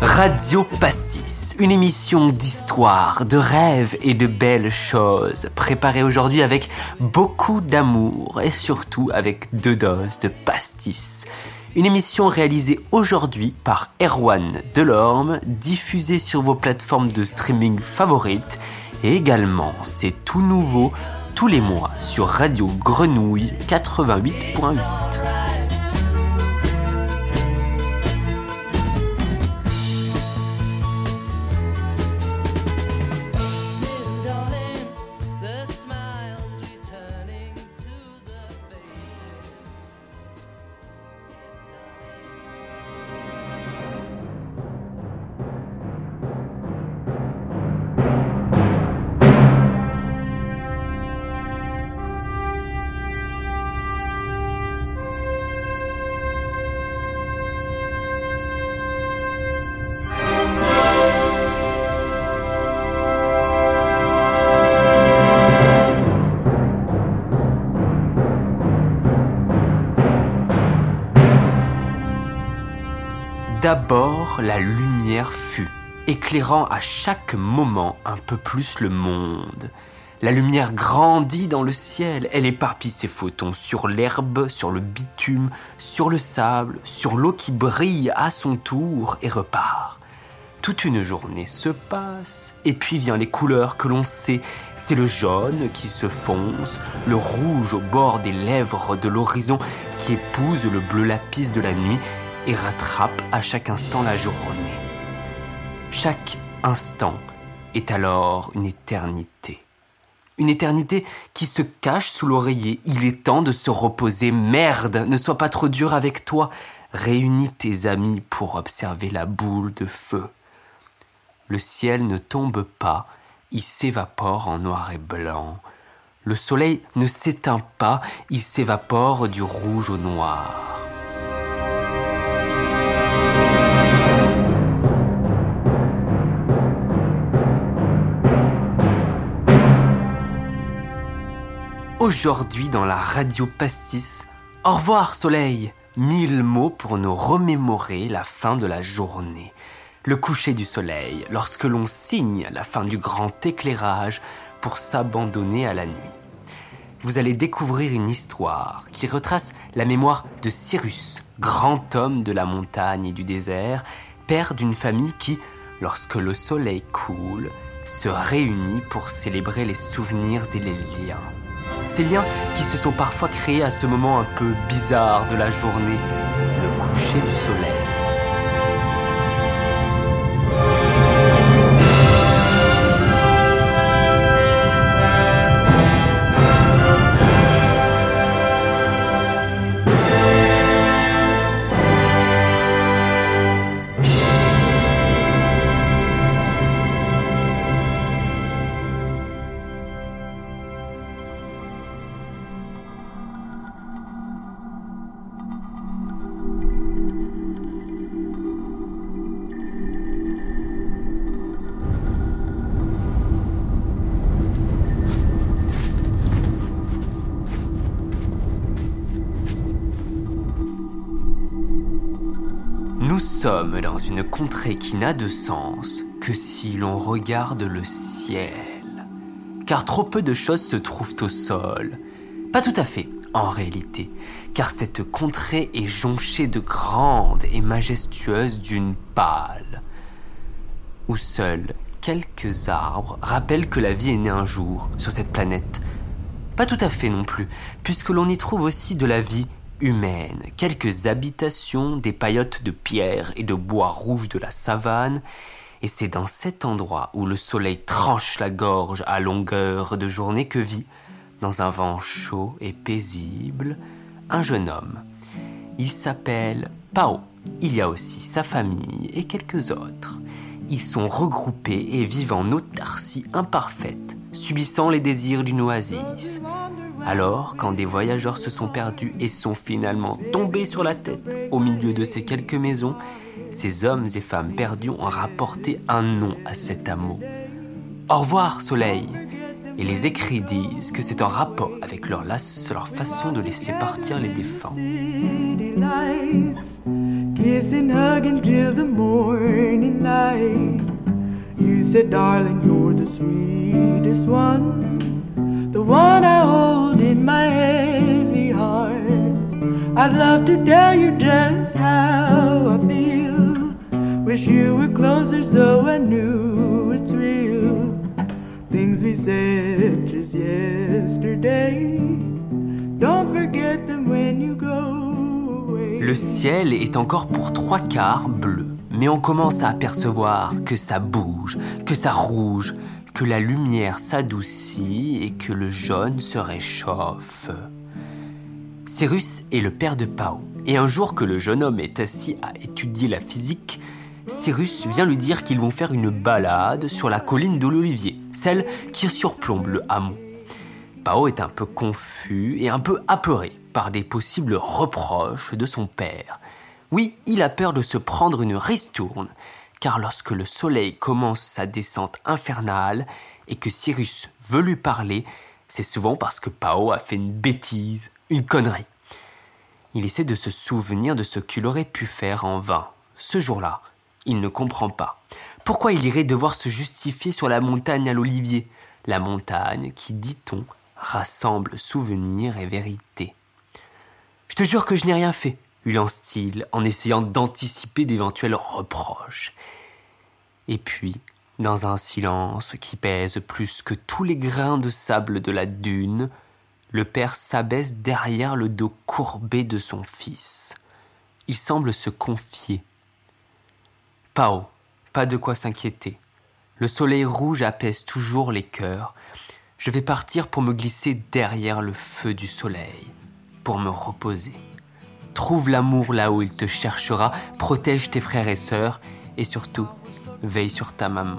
Radio Pastis, une émission d'histoire, de rêves et de belles choses, préparée aujourd'hui avec beaucoup d'amour et surtout avec deux doses de pastis. Une émission réalisée aujourd'hui par Erwan Delorme, diffusée sur vos plateformes de streaming favorites et également, c'est tout nouveau, tous les mois sur Radio Grenouille 88.8. D'abord, la lumière fut, éclairant à chaque moment un peu plus le monde. La lumière grandit dans le ciel, elle éparpille ses photons sur l'herbe, sur le bitume, sur le sable, sur l'eau qui brille à son tour et repart. Toute une journée se passe, et puis vient les couleurs que l'on sait. C'est le jaune qui se fonce, le rouge au bord des lèvres de l'horizon qui épouse le bleu lapis de la nuit et rattrape à chaque instant la journée. Chaque instant est alors une éternité. Une éternité qui se cache sous l'oreiller. Il est temps de se reposer. Merde, ne sois pas trop dur avec toi. Réunis tes amis pour observer la boule de feu. Le ciel ne tombe pas, il s'évapore en noir et blanc. Le soleil ne s'éteint pas, il s'évapore du rouge au noir. Aujourd'hui dans la radio pastis, au revoir soleil, mille mots pour nous remémorer la fin de la journée. Le coucher du soleil, lorsque l'on signe la fin du grand éclairage pour s'abandonner à la nuit. Vous allez découvrir une histoire qui retrace la mémoire de Cyrus, grand homme de la montagne et du désert, père d'une famille qui, lorsque le soleil coule, se réunit pour célébrer les souvenirs et les liens. Ces liens qui se sont parfois créés à ce moment un peu bizarre de la journée, le coucher du soleil. Contrée qui n'a de sens que si l'on regarde le ciel. Car trop peu de choses se trouvent au sol. Pas tout à fait, en réalité, car cette contrée est jonchée de grandes et majestueuses dunes pâles, où seuls quelques arbres rappellent que la vie est née un jour sur cette planète. Pas tout à fait non plus, puisque l'on y trouve aussi de la vie humaine, quelques habitations, des paillotes de pierre et de bois rouge de la savane, et c'est dans cet endroit où le soleil tranche la gorge à longueur de journée que vit, dans un vent chaud et paisible, un jeune homme. Il s'appelle Pao. Il y a aussi sa famille et quelques autres. Ils sont regroupés et vivent en autarcie imparfaite, subissant les désirs d'une oasis. Alors, quand des voyageurs se sont perdus et sont finalement tombés sur la tête au milieu de ces quelques maisons, ces hommes et femmes perdus ont rapporté un nom à cet hameau. Au revoir, soleil Et les écrits disent que c'est en rapport avec leur, las- leur façon de laisser partir les défunts. The one I hold in my heavy heart. I'd love to tell you just how I feel. Wish you were closer so I knew it's real. Things we said just yesterday. Don't forget them when you go away. Le ciel est encore pour trois quarts bleu, mais on commence à apercevoir que ça bouge, que ça rouge, que la lumière s'adoucit et que le jaune se réchauffe. Cyrus est le père de Pao, et un jour que le jeune homme est assis à étudier la physique, Cyrus vient lui dire qu'ils vont faire une balade sur la colline de l'Olivier, celle qui surplombe le hameau. Pao est un peu confus et un peu apeuré par des possibles reproches de son père. Oui, il a peur de se prendre une ristourne, car lorsque le soleil commence sa descente infernale et que Cyrus veut lui parler, c'est souvent parce que Pao a fait une bêtise, une connerie. Il essaie de se souvenir de ce qu'il aurait pu faire en vain. Ce jour-là, il ne comprend pas. Pourquoi il irait devoir se justifier sur la montagne à l'olivier? La montagne qui, dit-on, rassemble souvenirs et vérité. Je te jure que je n'ai rien fait, lance-t-il en essayant d'anticiper d'éventuels reproches. Et puis, dans un silence qui pèse plus que tous les grains de sable de la dune, le père s'abaisse derrière le dos courbé de son fils. Il semble se confier. Pao, pas de quoi s'inquiéter. Le soleil rouge apaise toujours les cœurs. Je vais partir pour me glisser derrière le feu du soleil, pour me reposer. Trouve l'amour là où il te cherchera, protège tes frères et sœurs, et surtout, veille sur ta maman.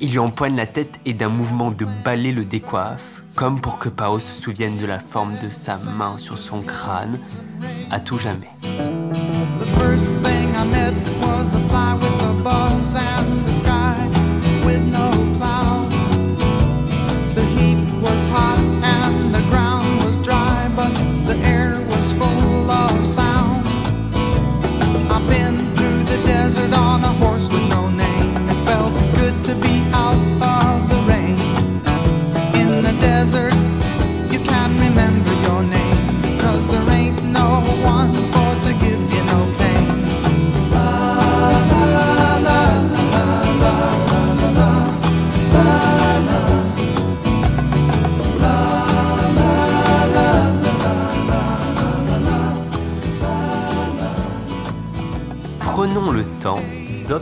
Il lui empoigne la tête et d'un mouvement de balai le décoiffe, comme pour que Pao se souvienne de la forme de sa main sur son crâne, à tout jamais. On a horse with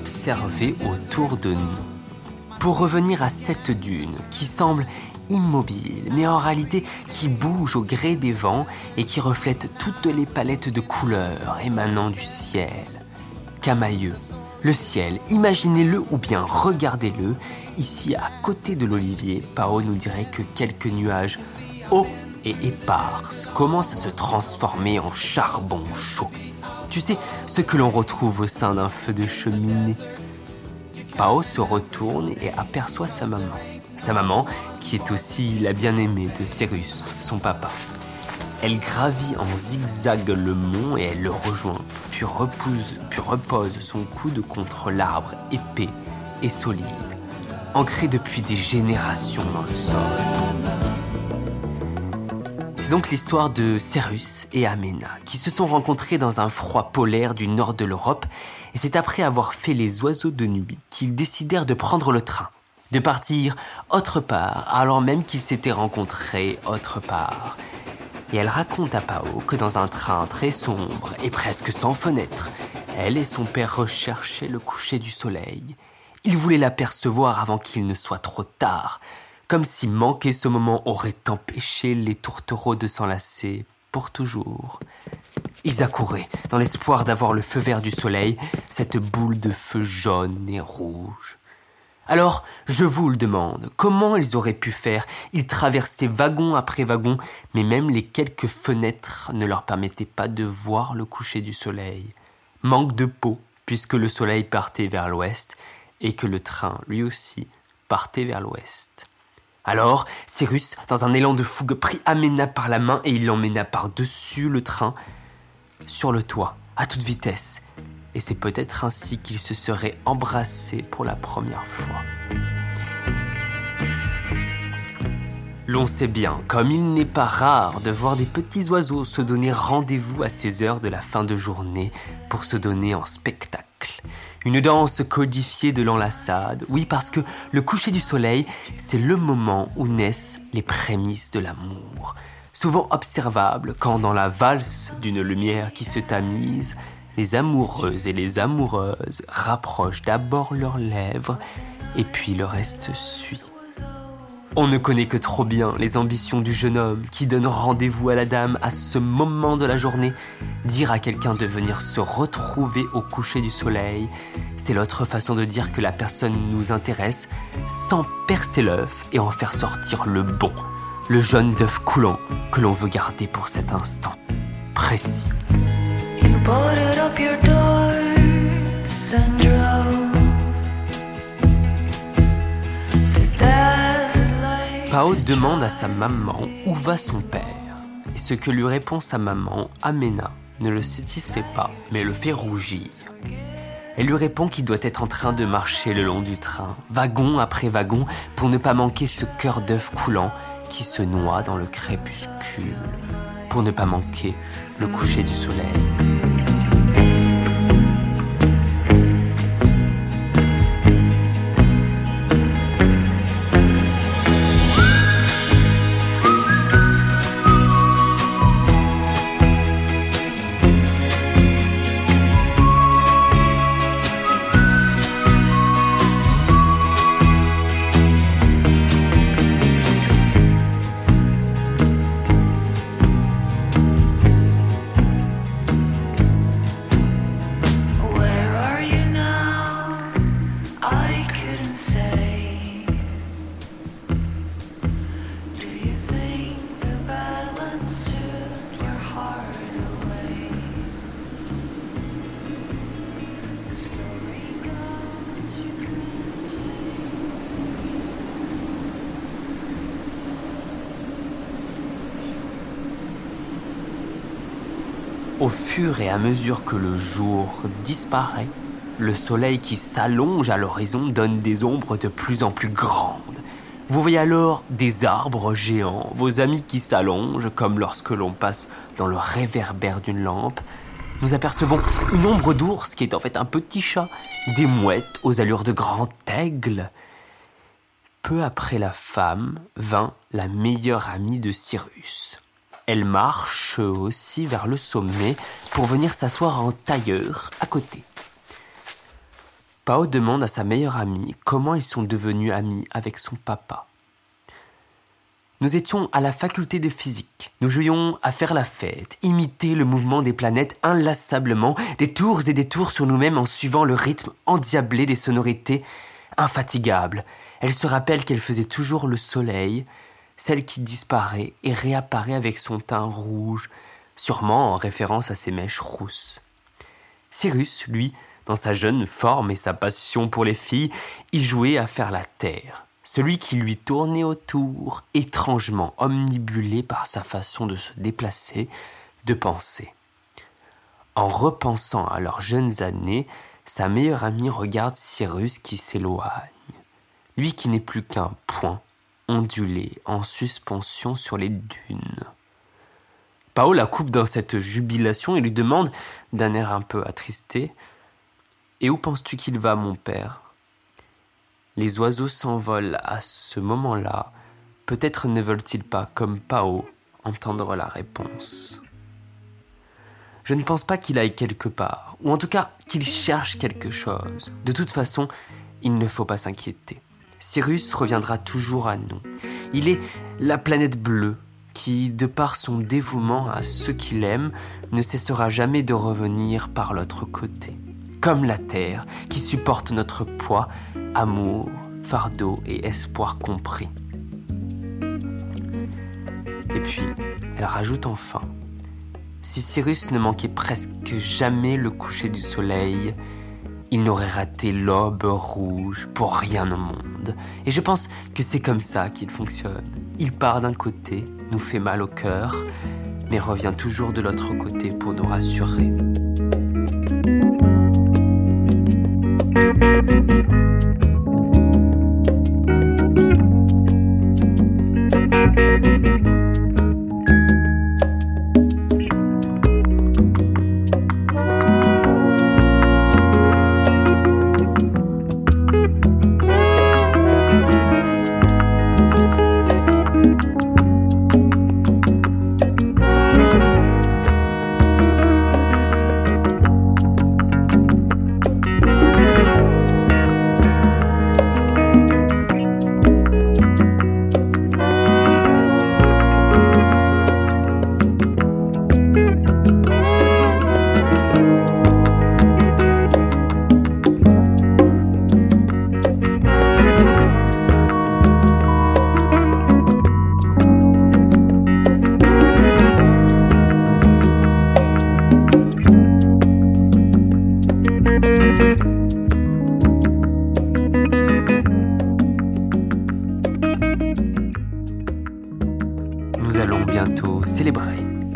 d'observer autour de nous. Pour revenir à cette dune qui semble immobile, mais en réalité qui bouge au gré des vents et qui reflète toutes les palettes de couleurs émanant du ciel. Camailleux, le ciel, imaginez-le ou bien regardez-le, ici à côté de l'olivier, Pao nous dirait que quelques nuages hauts et éparses commencent à se transformer en charbon chaud. Tu sais, ce que l'on retrouve au sein d'un feu de cheminée. Pao se retourne et aperçoit sa maman. Sa maman, qui est aussi la bien-aimée de Cyrus, son papa. Elle gravit en zigzag le mont et elle le rejoint, puis repose, puis repose son coude contre l'arbre épais et solide, ancré depuis des générations dans le sol. C'est donc l'histoire de Cyrus et Amena, qui se sont rencontrés dans un froid polaire du nord de l'Europe, et c'est après avoir fait les oiseaux de nuit qu'ils décidèrent de prendre le train, de partir autre part, alors même qu'ils s'étaient rencontrés autre part. Et elle raconte à Pao que dans un train très sombre et presque sans fenêtre, elle et son père recherchaient le coucher du soleil. Ils voulaient l'apercevoir avant qu'il ne soit trop tard, comme si manquer ce moment aurait empêché les tourtereaux de s'enlacer pour toujours. Ils accouraient dans l'espoir d'avoir le feu vert du soleil, cette boule de feu jaune et rouge. Alors, je vous le demande, comment ils auraient pu faire? Ils traversaient wagon après wagon, mais même les quelques fenêtres ne leur permettaient pas de voir le coucher du soleil. Manque de peau, puisque le soleil partait vers l'ouest et que le train, lui aussi, partait vers l'ouest. Alors, Cyrus, dans un élan de fougue, prit Amena par la main et il l'emmena par-dessus le train, sur le toit, à toute vitesse. Et c'est peut-être ainsi qu'ils se seraient embrassés pour la première fois. L'on sait bien, comme il n'est pas rare de voir des petits oiseaux se donner rendez-vous à ces heures de la fin de journée pour se donner en spectacle. Une danse codifiée de l'enlaçade, oui parce que le coucher du soleil, c'est le moment où naissent les prémices de l'amour. Souvent observable quand dans la valse d'une lumière qui se tamise, les amoureux et les amoureuses rapprochent d'abord leurs lèvres et puis le reste suit. On ne connaît que trop bien les ambitions du jeune homme qui donne rendez-vous à la dame à ce moment de la journée. Dire à quelqu'un de venir se retrouver au coucher du soleil, c'est l'autre façon de dire que la personne nous intéresse sans percer l'œuf et en faire sortir le bon, le jaune d'œuf coulant que l'on veut garder pour cet instant précis. Pao demande à sa maman où va son père. Et ce que lui répond sa maman, Amena, ne le satisfait pas, mais le fait rougir. Elle lui répond qu'il doit être en train de marcher le long du train, wagon après wagon, pour ne pas manquer ce cœur d'œuf coulant qui se noie dans le crépuscule, pour ne pas manquer le coucher du soleil. Et à mesure que le jour disparaît, le soleil qui s'allonge à l'horizon donne des ombres de plus en plus grandes. Vous voyez alors des arbres géants, vos amis qui s'allongent comme lorsque l'on passe dans le réverbère d'une lampe. Nous apercevons une ombre d'ours qui est en fait un petit chat, des mouettes aux allures de grand aigle. Peu après la femme vint la meilleure amie de Cyrus. Elle marche aussi vers le sommet pour venir s'asseoir en tailleur à côté. Pao demande à sa meilleure amie comment ils sont devenus amis avec son papa. Nous étions à la faculté de physique. Nous jouions à faire la fête, imiter le mouvement des planètes inlassablement, des tours et des tours sur nous-mêmes en suivant le rythme endiablé des sonorités infatigables. Elle se rappelle qu'elle faisait toujours le soleil, celle qui disparaît et réapparaît avec son teint rouge, sûrement en référence à ses mèches rousses. Cyrus, lui, dans sa jeune forme et sa passion pour les filles, y jouait à faire la terre, celui qui lui tournait autour, étrangement omnibulé par sa façon de se déplacer, de penser. En repensant à leurs jeunes années, sa meilleure amie regarde Cyrus qui s'éloigne, lui qui n'est plus qu'un point ondulé en suspension sur les dunes. Pao la coupe dans cette jubilation et lui demande, d'un air un peu attristé, Et où penses-tu qu'il va, mon père? Les oiseaux s'envolent à ce moment-là. Peut-être ne veulent-ils pas, comme Pao, entendre la réponse. Je ne pense pas qu'il aille quelque part, ou en tout cas qu'il cherche quelque chose. De toute façon, il ne faut pas s'inquiéter. Cyrus reviendra toujours à nous. Il est la planète bleue qui, de par son dévouement à ceux qu'il aime, ne cessera jamais de revenir par l'autre côté. Comme la Terre qui supporte notre poids, amour, fardeau et espoir compris. Et puis, elle rajoute enfin, si Cyrus ne manquait presque jamais le coucher du soleil, il n'aurait raté l'aube rouge pour rien au monde. Et je pense que c'est comme ça qu'il fonctionne. Il part d'un côté, nous fait mal au cœur, mais revient toujours de l'autre côté pour nous rassurer.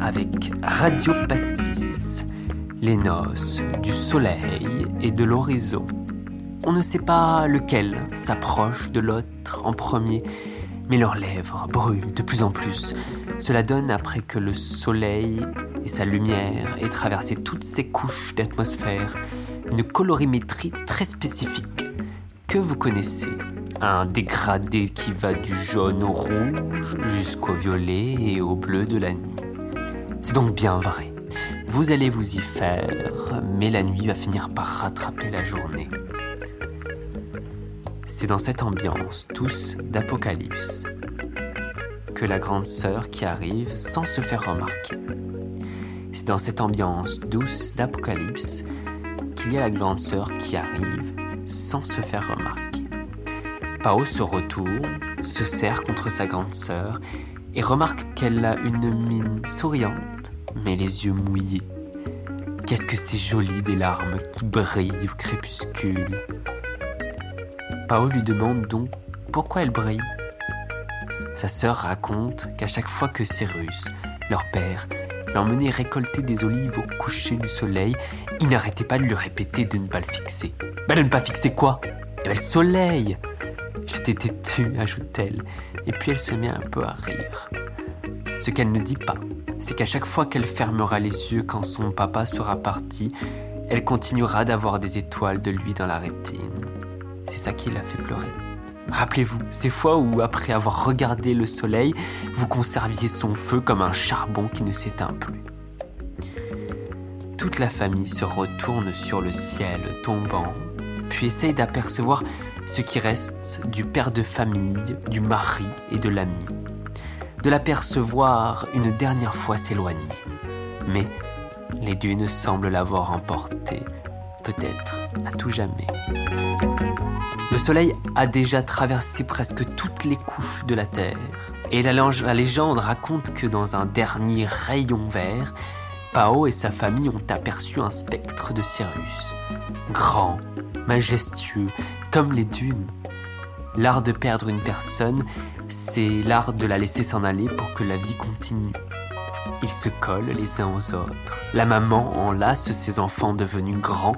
Avec Radio Pastis les noces du soleil et de l'horizon. On ne sait pas lequel s'approche de l'autre en premier, mais leurs lèvres brûlent de plus en plus. Cela donne après que le soleil et sa lumière aient traversé toutes ces couches d'atmosphère une colorimétrie très spécifique que vous connaissez. Un dégradé qui va du jaune au rouge jusqu'au violet et au bleu de la nuit. C'est donc bien vrai. Vous allez vous y faire, mais la nuit va finir par rattraper la journée. C'est dans cette ambiance douce d'apocalypse que la grande sœur qui arrive sans se faire remarquer. C'est dans cette ambiance douce d'apocalypse qu'il y a la grande sœur qui arrive sans se faire remarquer. Pao se retourne, se serre contre sa grande sœur et remarque qu'elle a une mine souriante, mais les yeux mouillés. Qu'est-ce que c'est joli des larmes qui brillent au crépuscule. Pao lui demande donc pourquoi elle brille. Sa sœur raconte qu'à chaque fois que Cyrus, leur père, l'emmenait récolter des olives au coucher du soleil, il n'arrêtait pas de lui répéter de ne pas le fixer. Bah de ne pas fixer quoi? Eh ben le soleil J'étais têtue, ajoute-t-elle, et puis elle se met un peu à rire. Ce qu'elle ne dit pas, c'est qu'à chaque fois qu'elle fermera les yeux quand son papa sera parti, elle continuera d'avoir des étoiles de lui dans la rétine. C'est ça qui l'a fait pleurer. Rappelez-vous, ces fois où, après avoir regardé le soleil, vous conserviez son feu comme un charbon qui ne s'éteint plus. Toute la famille se retourne sur le ciel tombant, puis essaye d'apercevoir ce qui reste du père de famille, du mari et de l'ami. De l'apercevoir une dernière fois s'éloigner. Mais les dunes semblent l'avoir emporté, peut-être à tout jamais. Le soleil a déjà traversé presque toutes les couches de la Terre, et la, légende raconte que dans un dernier rayon vert, Pao et sa famille ont aperçu un spectre de Cyrus. Grand, majestueux, comme les dunes. L'art de perdre une personne, c'est l'art de la laisser s'en aller pour que la vie continue. Ils se collent les uns aux autres. La maman enlace ses enfants devenus grands,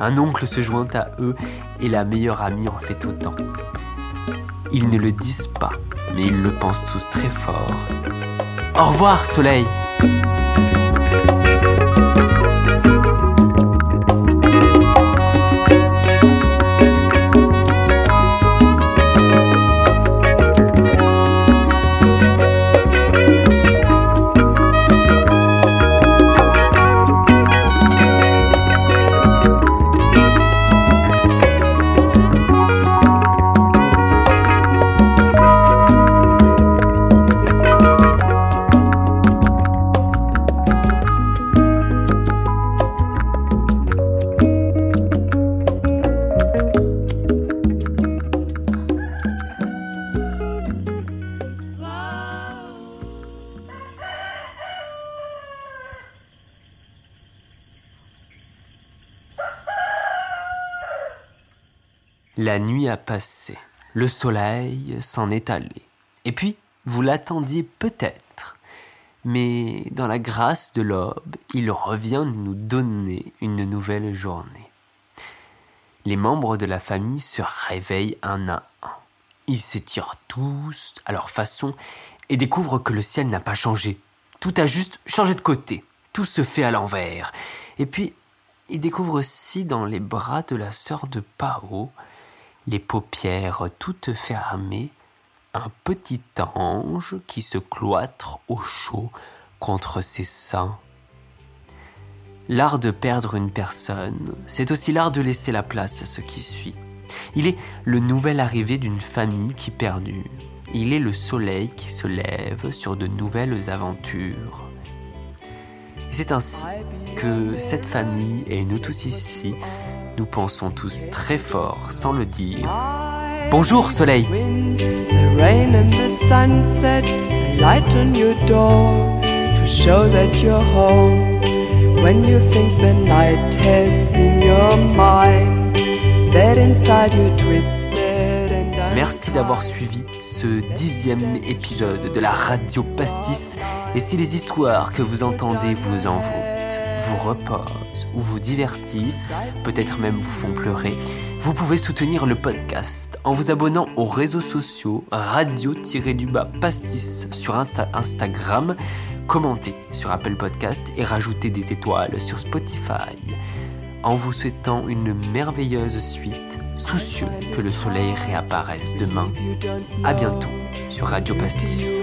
un oncle se joint à eux et la meilleure amie en fait autant. Ils ne le disent pas, mais ils le pensent tous très fort. Au revoir, soleil La nuit a passé, le soleil s'en est allé. Et puis, vous l'attendiez peut-être. Mais dans la grâce de l'aube, il revient nous donner une nouvelle journée. Les membres de la famille se réveillent un à un. Ils s'étirent tous à leur façon et découvrent que le ciel n'a pas changé. Tout a juste changé de côté. Tout se fait à l'envers. Et puis, ils découvrent aussi dans les bras de la sœur de Pao, les paupières toutes fermées, un petit ange qui se cloître au chaud contre ses seins. L'art de perdre une personne, c'est aussi l'art de laisser la place à ce qui suit. Il est le nouvel arrivé d'une famille qui perdure. Il est le soleil qui se lève sur de nouvelles aventures. Et c'est ainsi que cette famille et nous tous ici, nous pensons tous très fort sans le dire. Bonjour soleil Merci d'avoir suivi ce dixième épisode de la radio Pastis. Et si les histoires que vous entendez vous envoûtent, vous reposent ou vous divertissent, peut-être même vous font pleurer, vous pouvez soutenir le podcast en vous abonnant aux réseaux sociaux radio-du-bas pastis sur Insta- Instagram, commentez sur Apple Podcast et rajoutez des étoiles sur Spotify. En vous souhaitant une merveilleuse suite, soucieux que le soleil réapparaisse demain. À bientôt sur Radio Pastis.